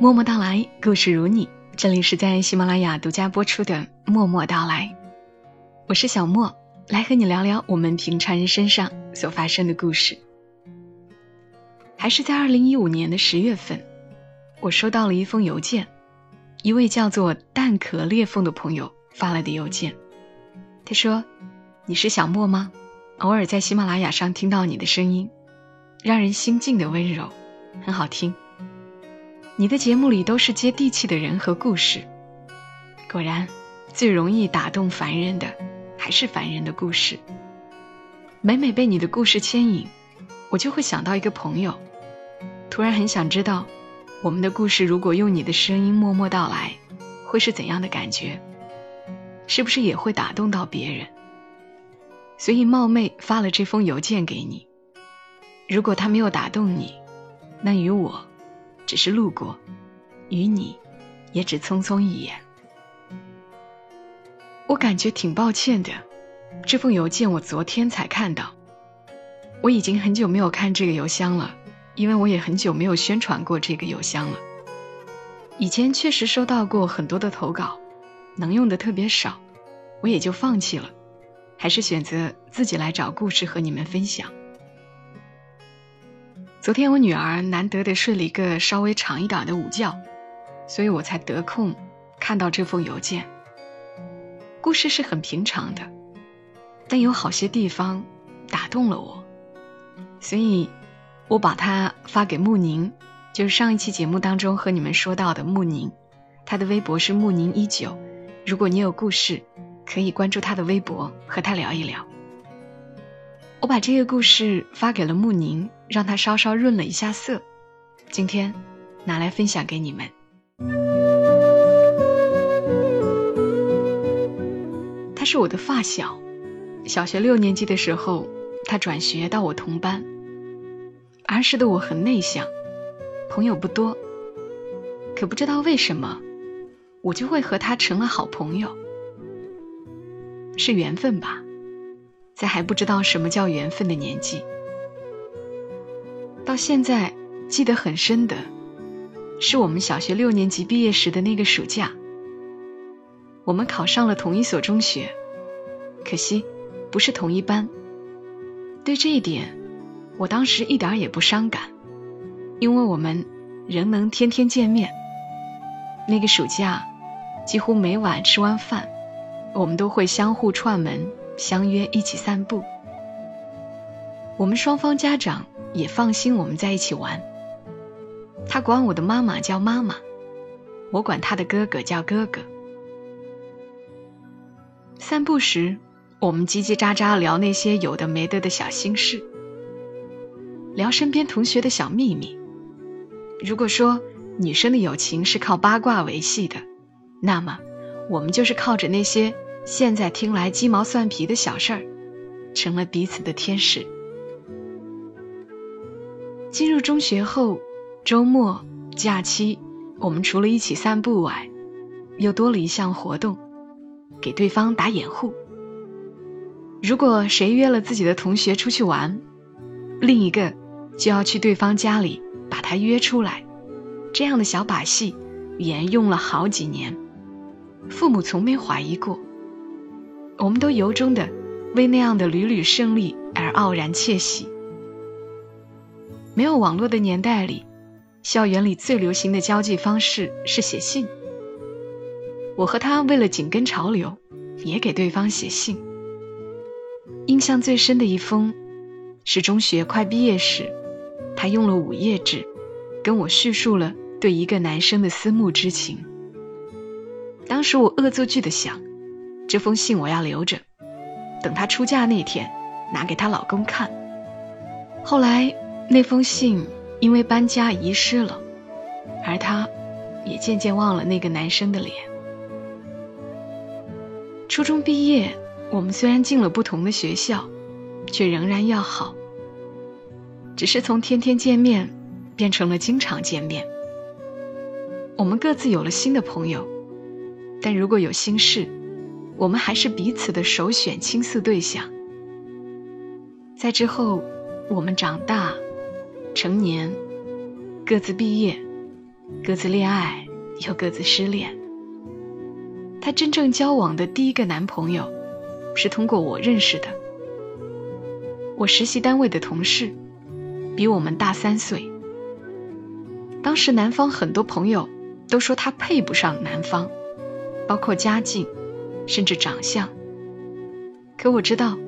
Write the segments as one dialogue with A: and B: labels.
A: 默默到来，故事如你。这里是在喜马拉雅独家播出的《默默到来》，我是小莫，来和你聊聊我们平常人身上所发生的故事。还是在二零一五年的十月份，我收到了一封邮件，一位叫做蛋壳裂缝的朋友发来的邮件。他说：“你是小莫吗？偶尔在喜马拉雅上听到你的声音，让人心静的温柔，很好听。”你的节目里都是接地气的人和故事，果然，最容易打动凡人的还是凡人的故事。每每被你的故事牵引，我就会想到一个朋友，突然很想知道，我们的故事如果用你的声音默默到来，会是怎样的感觉？是不是也会打动到别人？所以冒昧发了这封邮件给你。如果他没有打动你，那与我。只是路过，与你，也只匆匆一眼。我感觉挺抱歉的，这封邮件我昨天才看到。我已经很久没有看这个邮箱了，因为我也很久没有宣传过这个邮箱了。以前确实收到过很多的投稿，能用的特别少，我也就放弃了，还是选择自己来找故事和你们分享。昨天我女儿难得的睡了一个稍微长一点的午觉，所以我才得空看到这封邮件。故事是很平常的，但有好些地方打动了我，所以我把它发给穆宁，就是上一期节目当中和你们说到的穆宁，他的微博是穆宁一九。如果你有故事，可以关注他的微博和他聊一聊。我把这个故事发给了穆宁，让他稍稍润了一下色。今天拿来分享给你们。他是我的发小，小学六年级的时候，他转学到我同班。儿时的我很内向，朋友不多，可不知道为什么，我就会和他成了好朋友。是缘分吧。在还不知道什么叫缘分的年纪，到现在记得很深的，是我们小学六年级毕业时的那个暑假。我们考上了同一所中学，可惜不是同一班。对这一点，我当时一点也不伤感，因为我们仍能天天见面。那个暑假，几乎每晚吃完饭，我们都会相互串门。相约一起散步，我们双方家长也放心我们在一起玩。他管我的妈妈叫妈妈，我管他的哥哥叫哥哥。散步时，我们叽叽喳喳聊那些有的没的的小心事，聊身边同学的小秘密。如果说女生的友情是靠八卦维系的，那么我们就是靠着那些。现在听来鸡毛蒜皮的小事儿，成了彼此的天使。进入中学后，周末、假期，我们除了一起散步外，又多了一项活动：给对方打掩护。如果谁约了自己的同学出去玩，另一个就要去对方家里把他约出来。这样的小把戏沿用了好几年，父母从没怀疑过。我们都由衷的为那样的屡屡胜利而傲然窃喜。没有网络的年代里，校园里最流行的交际方式是写信。我和他为了紧跟潮流，也给对方写信。印象最深的一封，是中学快毕业时，他用了五页纸，跟我叙述了对一个男生的思慕之情。当时我恶作剧的想。这封信我要留着，等她出嫁那天拿给她老公看。后来那封信因为搬家遗失了，而她也渐渐忘了那个男生的脸。初中毕业，我们虽然进了不同的学校，却仍然要好。只是从天天见面变成了经常见面。我们各自有了新的朋友，但如果有心事。我们还是彼此的首选倾诉对象。在之后，我们长大、成年，各自毕业，各自恋爱，又各自失恋。她真正交往的第一个男朋友，是通过我认识的。我实习单位的同事，比我们大三岁。当时男方很多朋友都说他配不上男方，包括家境，甚至长相。可我知道，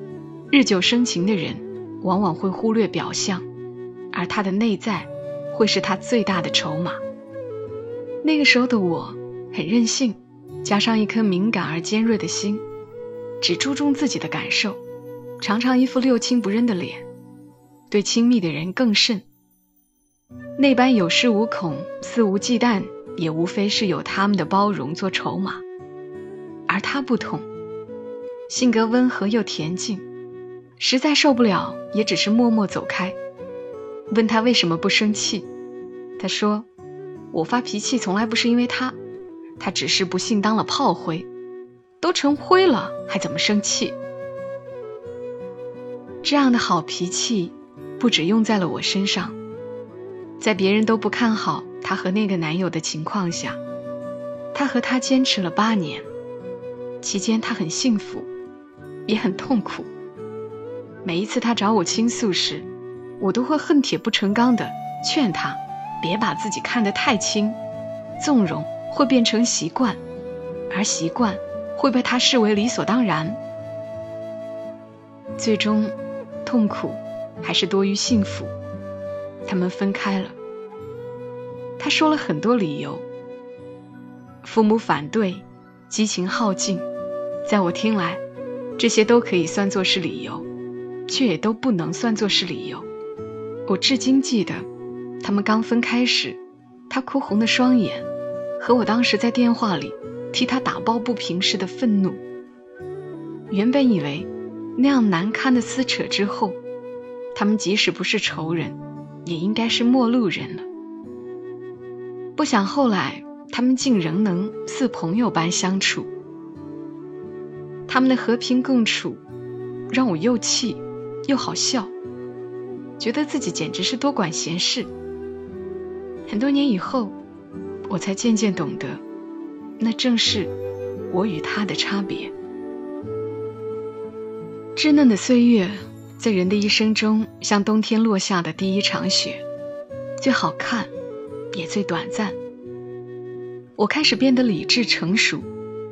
A: 日久生情的人往往会忽略表象，而他的内在会是他最大的筹码。那个时候的我很任性，加上一颗敏感而尖锐的心，只注重自己的感受，常常一副六亲不认的脸，对亲密的人更甚。那般有恃无恐、肆无忌惮，也无非是有他们的包容做筹码。而他不同，性格温和又恬静，实在受不了，也只是默默走开。问他为什么不生气，他说：“我发脾气从来不是因为他，他只是不幸当了炮灰，都成灰了，还怎么生气？”这样的好脾气，不止用在了我身上。在别人都不看好她和那个男友的情况下，她和他坚持了八年，期间他很幸福，也很痛苦。每一次他找我倾诉时，我都会恨铁不成钢的劝他别把自己看得太轻，纵容会变成习惯，而习惯会被他视为理所当然。最终，痛苦还是多于幸福。他们分开了。他说了很多理由，父母反对，激情耗尽，在我听来，这些都可以算作是理由，却也都不能算作是理由。我至今记得，他们刚分开时，他哭红的双眼，和我当时在电话里替他打抱不平时的愤怒。原本以为那样难堪的撕扯之后，他们即使不是仇人。也应该是陌路人了。不想后来他们竟仍能似朋友般相处。他们的和平共处，让我又气又好笑，觉得自己简直是多管闲事。很多年以后，我才渐渐懂得，那正是我与他的差别。稚嫩的岁月。在人的一生中，像冬天落下的第一场雪，最好看，也最短暂。我开始变得理智成熟，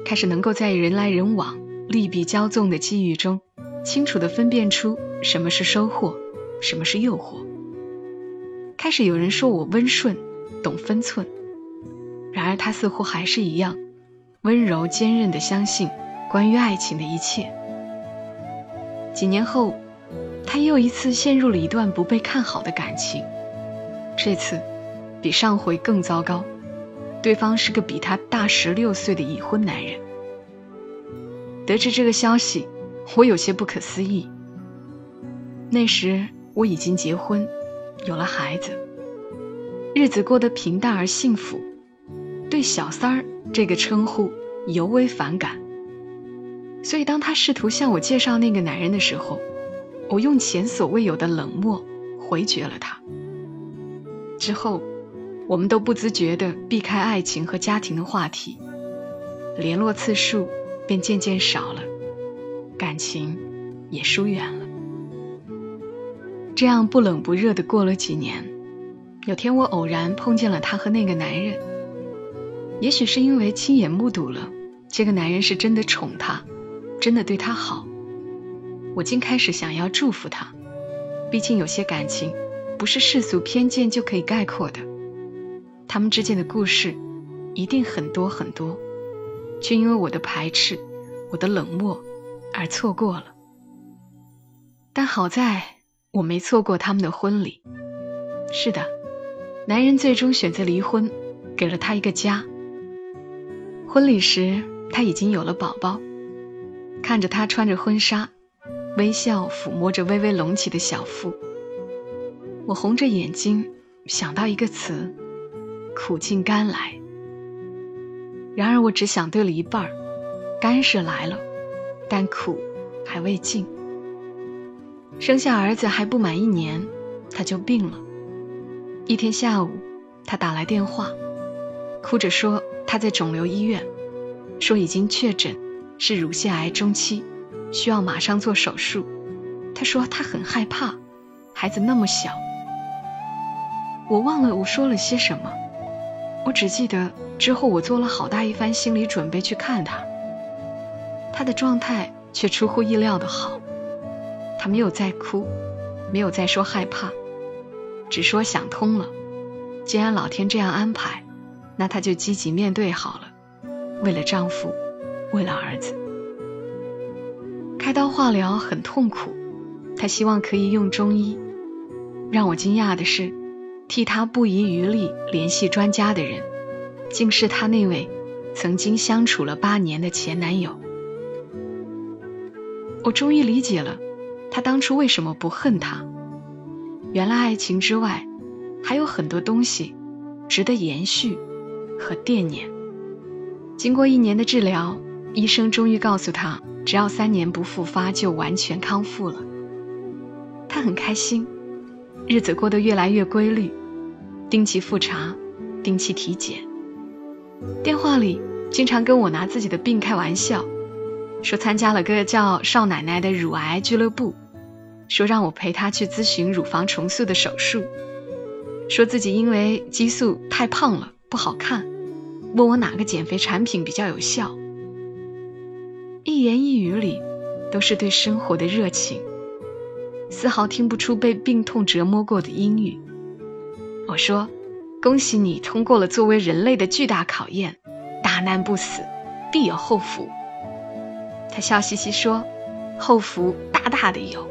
A: 开始能够在人来人往、利弊交纵的机遇中，清楚地分辨出什么是收获，什么是诱惑。开始有人说我温顺，懂分寸，然而他似乎还是一样，温柔坚韧地相信关于爱情的一切。几年后。他又一次陷入了一段不被看好的感情，这次比上回更糟糕。对方是个比他大十六岁的已婚男人。得知这个消息，我有些不可思议。那时我已经结婚，有了孩子，日子过得平淡而幸福，对“小三儿”这个称呼尤为反感。所以，当他试图向我介绍那个男人的时候，我用前所未有的冷漠回绝了他。之后，我们都不自觉地避开爱情和家庭的话题，联络次数便渐渐少了，感情也疏远了。这样不冷不热的过了几年，有天我偶然碰见了他和那个男人。也许是因为亲眼目睹了这个男人是真的宠她，真的对她好。我竟开始想要祝福他，毕竟有些感情不是世俗偏见就可以概括的。他们之间的故事一定很多很多，却因为我的排斥、我的冷漠而错过了。但好在我没错过他们的婚礼。是的，男人最终选择离婚，给了他一个家。婚礼时他已经有了宝宝，看着他穿着婚纱。微笑抚摸着微微隆起的小腹，我红着眼睛想到一个词：苦尽甘来。然而我只想对了一半儿，甘是来了，但苦还未尽。生下儿子还不满一年，他就病了。一天下午，他打来电话，哭着说他在肿瘤医院，说已经确诊是乳腺癌中期，需要马上做手术。他说他很害怕，孩子那么小。我忘了我说了些什么，我只记得之后我做了好大一番心理准备去看他。他的状态却出乎意料的好，他没有再哭，没有再说害怕，只说想通了。既然老天这样安排，那她就积极面对好了。为了丈夫，为了儿子，开刀化疗很痛苦，她希望可以用中医。让我惊讶的是，替他不遗余力联系专家的人，竟是她那位曾经相处了八年的前男友。我终于理解了，她当初为什么不恨他。原来爱情之外。还有很多东西值得延续和惦念。经过一年的治疗，医生终于告诉他，只要三年不复发，就完全康复了。他很开心，日子过得越来越规律，定期复查，定期体检。电话里经常跟我拿自己的病开玩笑，说参加了个叫少奶奶的乳癌俱乐部，说让我陪她去咨询乳房重塑的手术。说自己因为激素太胖了不好看，问我哪个减肥产品比较有效。一言一语里都是对生活的热情，丝毫听不出被病痛折磨过的阴郁。我说：“恭喜你通过了作为人类的巨大考验，大难不死，必有后福。”他笑嘻嘻说：“后福大大的有。”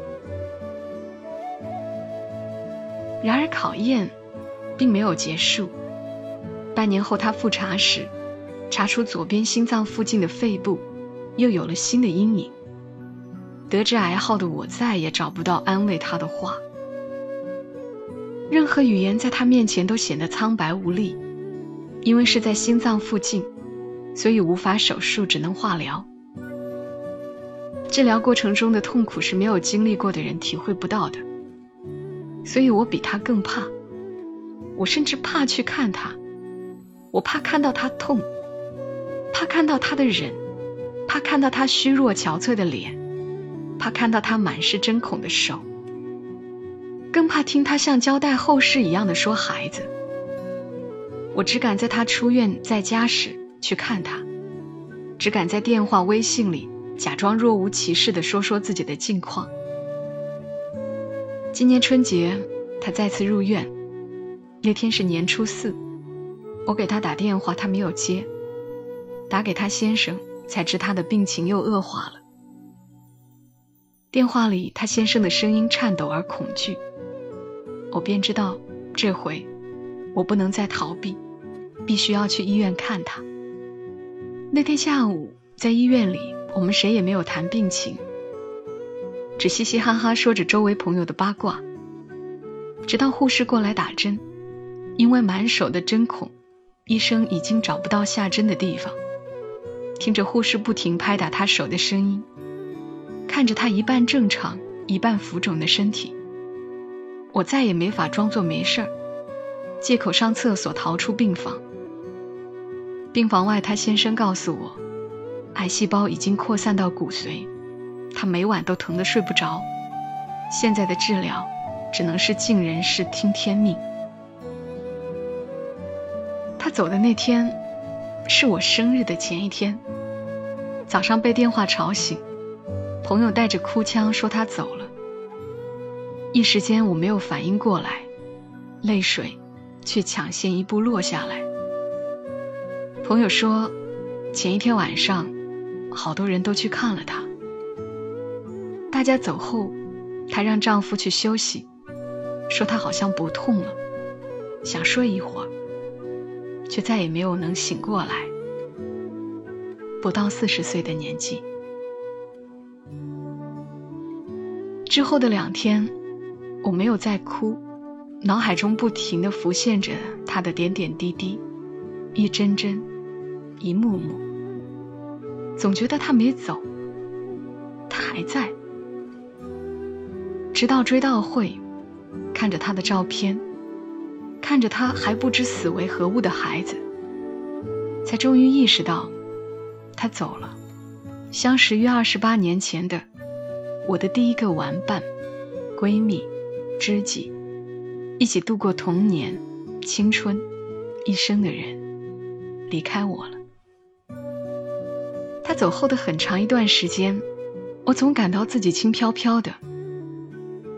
A: 然而考验。并没有结束。半年后，他复查时，查出左边心脏附近的肺部又有了新的阴影。得知癌号的我再也找不到安慰他的话，任何语言在他面前都显得苍白无力。因为是在心脏附近，所以无法手术，只能化疗。治疗过程中的痛苦是没有经历过的人体会不到的，所以我比他更怕。我甚至怕去看他，我怕看到他痛，怕看到他的忍，怕看到他虚弱憔悴的脸，怕看到他满是针孔的手，更怕听他像交代后事一样的说孩子。我只敢在他出院在家时去看他，只敢在电话、微信里假装若无其事的说说自己的近况。今年春节，他再次入院。那天是年初四，我给他打电话，他没有接。打给他先生，才知他的病情又恶化了。电话里，他先生的声音颤抖而恐惧，我便知道这回我不能再逃避，必须要去医院看他。那天下午在医院里，我们谁也没有谈病情，只嘻嘻哈哈说着周围朋友的八卦，直到护士过来打针。因为满手的针孔，医生已经找不到下针的地方。听着护士不停拍打他手的声音，看着他一半正常、一半浮肿的身体，我再也没法装作没事儿，借口上厕所逃出病房。病房外，他先生告诉我，癌细胞已经扩散到骨髓，他每晚都疼得睡不着。现在的治疗只能是尽人事听天命。他走的那天，是我生日的前一天。早上被电话吵醒，朋友带着哭腔说他走了。一时间我没有反应过来，泪水却抢先一步落下来。朋友说，前一天晚上，好多人都去看了他。大家走后，她让丈夫去休息，说她好像不痛了，想睡一会儿。却再也没有能醒过来。不到四十岁的年纪，之后的两天，我没有再哭，脑海中不停的浮现着他的点点滴滴，一帧帧，一幕幕，总觉得他没走，他还在。直到追悼会，看着他的照片。看着他还不知死为何物的孩子，才终于意识到，他走了。相识于二十八年前的我的第一个玩伴、闺蜜、知己，一起度过童年、青春、一生的人，离开我了。他走后的很长一段时间，我总感到自己轻飘飘的，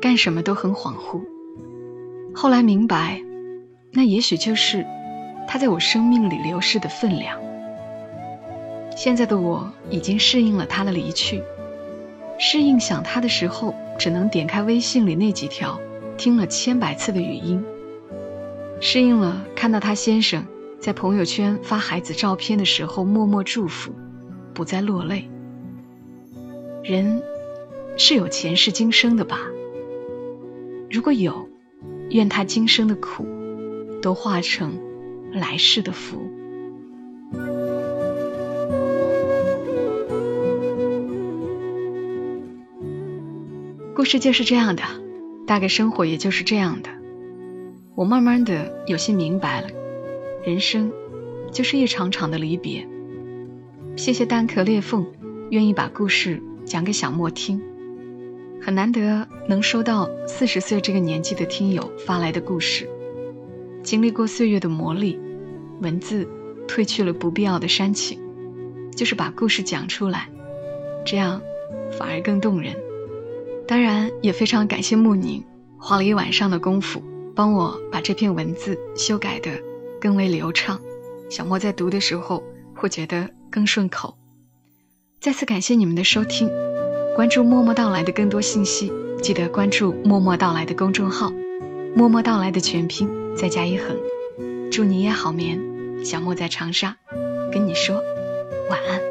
A: 干什么都很恍惚。后来明白，那也许就是他在我生命里流逝的分量。现在的我已经适应了他的离去，适应想他的时候只能点开微信里那几条听了千百次的语音，适应了看到他先生在朋友圈发孩子照片的时候默默祝福，不再落泪。人是有前世今生的吧？如果有，愿他今生的苦都化成来世的福。故事就是这样的，大概生活也就是这样的。我慢慢的有些明白了，人生就是一场场的离别。谢谢蛋壳裂缝，愿意把故事讲给小莫听。很难得能收到四十岁这个年纪的听友发来的故事，经历过岁月的磨砺，文字褪去了不必要的煽情，就是把故事讲出来，这样反而更动人。当然也非常感谢穆宁，花了一晚上的功夫帮我把这篇文字修改的更为流畅，小莫在读的时候会觉得更顺口。再次感谢你们的收听，关注默默到来的更多信息，记得关注默默到来的公众号，默默到来的全拼再加一横。祝你也好眠，小莫在长沙跟你说晚安。